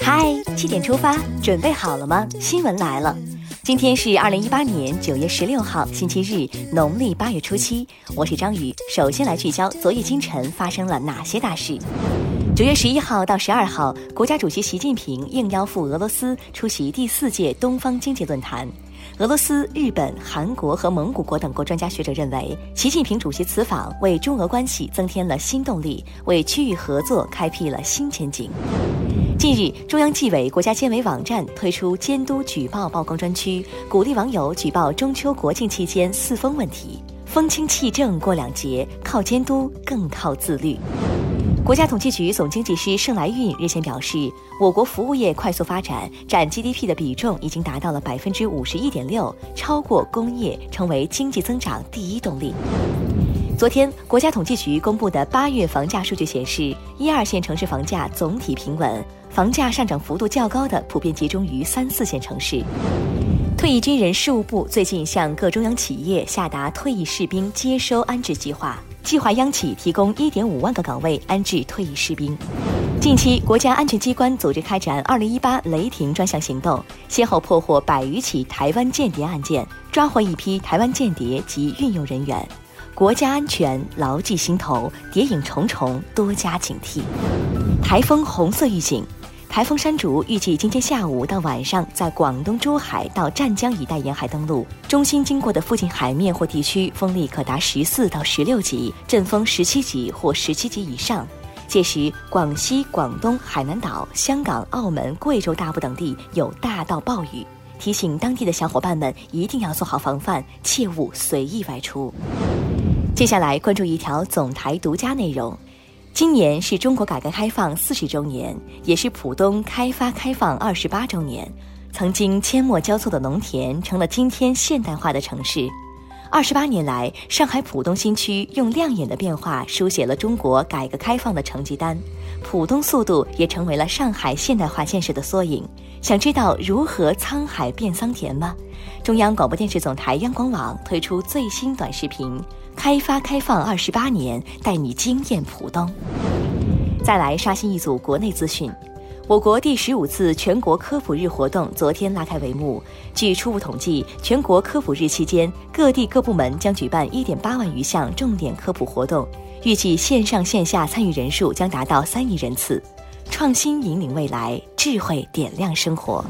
嗨，七点出发，准备好了吗？新闻来了，今天是二零一八年九月十六号，星期日，农历八月初七。我是张宇，首先来聚焦昨夜今晨发生了哪些大事。九月十一号到十二号，国家主席习近平应邀赴俄罗斯出席第四届东方经济论坛。俄罗斯、日本、韩国和蒙古国等国专家学者认为，习近平主席此访为中俄关系增添了新动力，为区域合作开辟了新前景。近日，中央纪委国家监委网站推出监督举报曝光专区，鼓励网友举报中秋国庆期间四风问题。风清气正过两节，靠监督更靠自律。国家统计局总经济师盛来运日前表示，我国服务业快速发展，占 GDP 的比重已经达到了百分之五十一点六，超过工业，成为经济增长第一动力。昨天，国家统计局公布的八月房价数据显示，一二线城市房价总体平稳，房价上涨幅度较高的普遍集中于三四线城市。退役军人事务部最近向各中央企业下达退役士兵接收安置计划。计划央企提供一点五万个岗位安置退役士兵。近期，国家安全机关组织开展“二零一八雷霆”专项行动，先后破获百余起台湾间谍案件，抓获一批台湾间谍及运用人员。国家安全牢记心头，谍影重重，多加警惕。台风红色预警。台风山竹预计今天下午到晚上在广东珠海到湛江一带沿海登陆，中心经过的附近海面或地区风力可达十四到十六级，阵风十七级或十七级以上。届时，广西、广东、海南岛、香港、澳门、贵州大部等地有大到暴雨，提醒当地的小伙伴们一定要做好防范，切勿随意外出。接下来关注一条总台独家内容。今年是中国改革开放四十周年，也是浦东开发开放二十八周年。曾经阡陌交错的农田，成了今天现代化的城市。二十八年来，上海浦东新区用亮眼的变化书写了中国改革开放的成绩单。浦东速度也成为了上海现代化建设的缩影。想知道如何沧海变桑田吗？中央广播电视总台央广网推出最新短视频。开发开放二十八年，带你惊艳浦东。再来刷新一组国内资讯，我国第十五次全国科普日活动昨天拉开帷幕。据初步统计，全国科普日期间，各地各部门将举办一点八万余项重点科普活动，预计线上线下参与人数将达到三亿人次。创新引领未来，智慧点亮生活。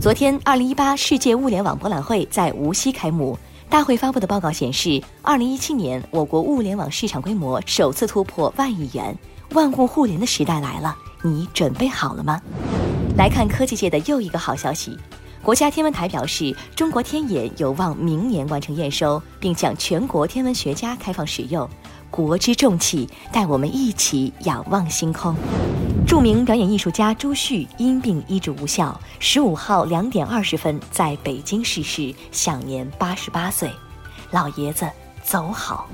昨天，二零一八世界物联网博览会在无锡开幕。大会发布的报告显示，二零一七年我国物联网市场规模首次突破万亿元，万物互联的时代来了，你准备好了吗？来看科技界的又一个好消息，国家天文台表示，中国天眼有望明年完成验收，并向全国天文学家开放使用。国之重器，带我们一起仰望星空。著名表演艺术家朱旭因病医治无效，十五号两点二十分在北京逝世，享年八十八岁。老爷子走好。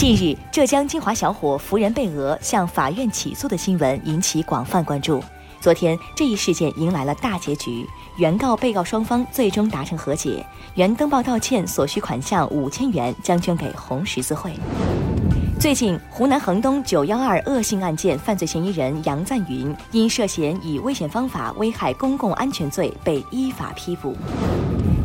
近日，浙江金华小伙扶人被讹向法院起诉的新闻引起广泛关注。昨天，这一事件迎来了大结局，原告、被告双方最终达成和解，原登报道歉所需款项五千元将捐给红十字会。最近，湖南衡东“九幺二”恶性案件犯罪嫌疑人杨赞云因涉嫌以危险方法危害公共安全罪被依法批捕。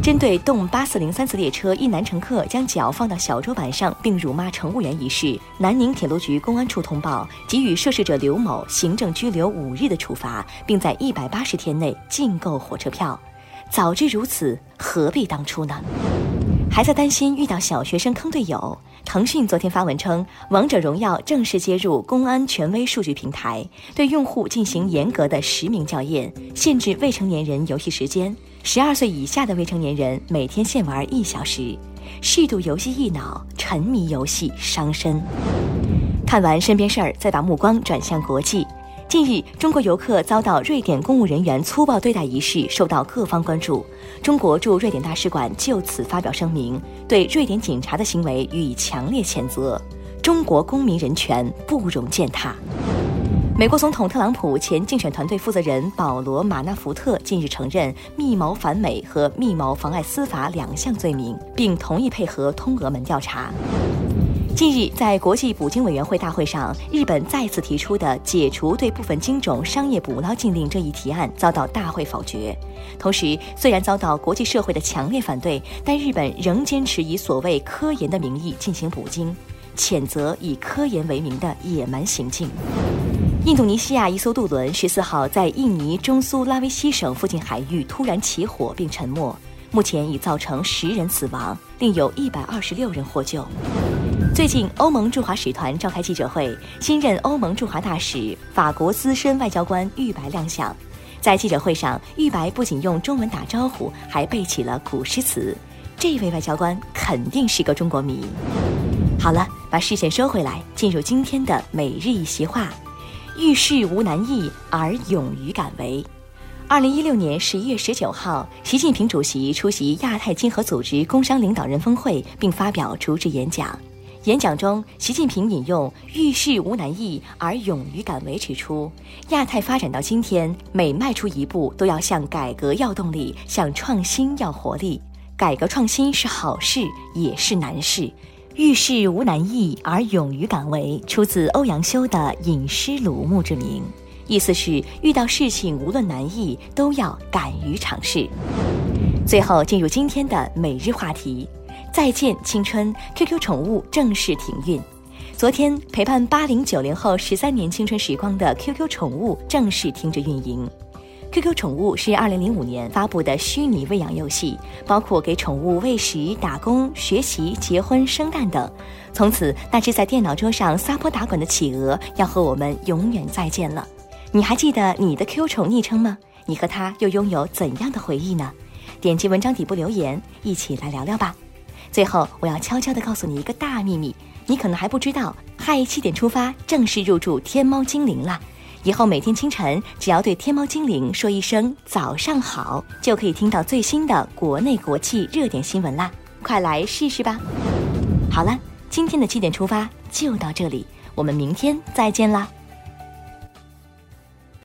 针对动八四零三次列车一男乘客将脚放到小桌板上并辱骂乘务员一事，南宁铁路局公安处通报，给予涉事者刘某行政拘留五日的处罚，并在一百八十天内禁购火车票。早知如此，何必当初呢？还在担心遇到小学生坑队友？腾讯昨天发文称，《王者荣耀》正式接入公安权威数据平台，对用户进行严格的实名校验，限制未成年人游戏时间，十二岁以下的未成年人每天限玩一小时，适度游戏益脑，沉迷游戏伤身。看完身边事儿，再把目光转向国际。近日，中国游客遭到瑞典公务人员粗暴对待一事受到各方关注。中国驻瑞典大使馆就此发表声明，对瑞典警察的行为予以强烈谴责。中国公民人权不容践踏。美国总统特朗普前竞选团队负责人保罗·马纳福特近日承认密谋反美和密谋妨碍司法两项罪名，并同意配合通俄门调查。近日，在国际捕鲸委员会大会上，日本再次提出的解除对部分鲸种商业捕捞禁令这一提案遭到大会否决。同时，虽然遭到国际社会的强烈反对，但日本仍坚持以所谓科研的名义进行捕鲸，谴责以科研为名的野蛮行径。印度尼西亚一艘渡轮十四号在印尼中苏拉威西省附近海域突然起火并沉没，目前已造成十人死亡，另有一百二十六人获救。最近，欧盟驻华使团召开记者会，新任欧盟驻华大使、法国资深外交官玉白亮相。在记者会上，玉白不仅用中文打招呼，还背起了古诗词。这位外交官肯定是个中国迷。好了，把视线收回来，进入今天的每日一席话：遇事无难易，而勇于敢为。二零一六年十一月十九号，习近平主席出席亚太经合组织工商领导人峰会，并发表主旨演讲。演讲中，习近平引用“遇事无难易，而勇于敢为”，指出，亚太发展到今天，每迈出一步都要向改革要动力，向创新要活力。改革创新是好事，也是难事。遇事无难易，而勇于敢为，出自欧阳修的《饮诗鲁墓志铭》，意思是遇到事情无论难易，都要敢于尝试。最后，进入今天的每日话题。再见青春，QQ 宠物正式停运。昨天，陪伴八零九零后十三年青春时光的 QQ 宠物正式停止运营。QQ 宠物是二零零五年发布的虚拟喂养游戏，包括给宠物喂食、打工、学习、结婚、生蛋等。从此，那只在电脑桌上撒泼打滚的企鹅要和我们永远再见了。你还记得你的 QQ 宠昵称吗？你和它又拥有怎样的回忆呢？点击文章底部留言，一起来聊聊吧。最后，我要悄悄地告诉你一个大秘密，你可能还不知道，嗨七点出发正式入驻天猫精灵了。以后每天清晨，只要对天猫精灵说一声早上好，就可以听到最新的国内国际热点新闻啦！快来试试吧。好了，今天的七点出发就到这里，我们明天再见啦。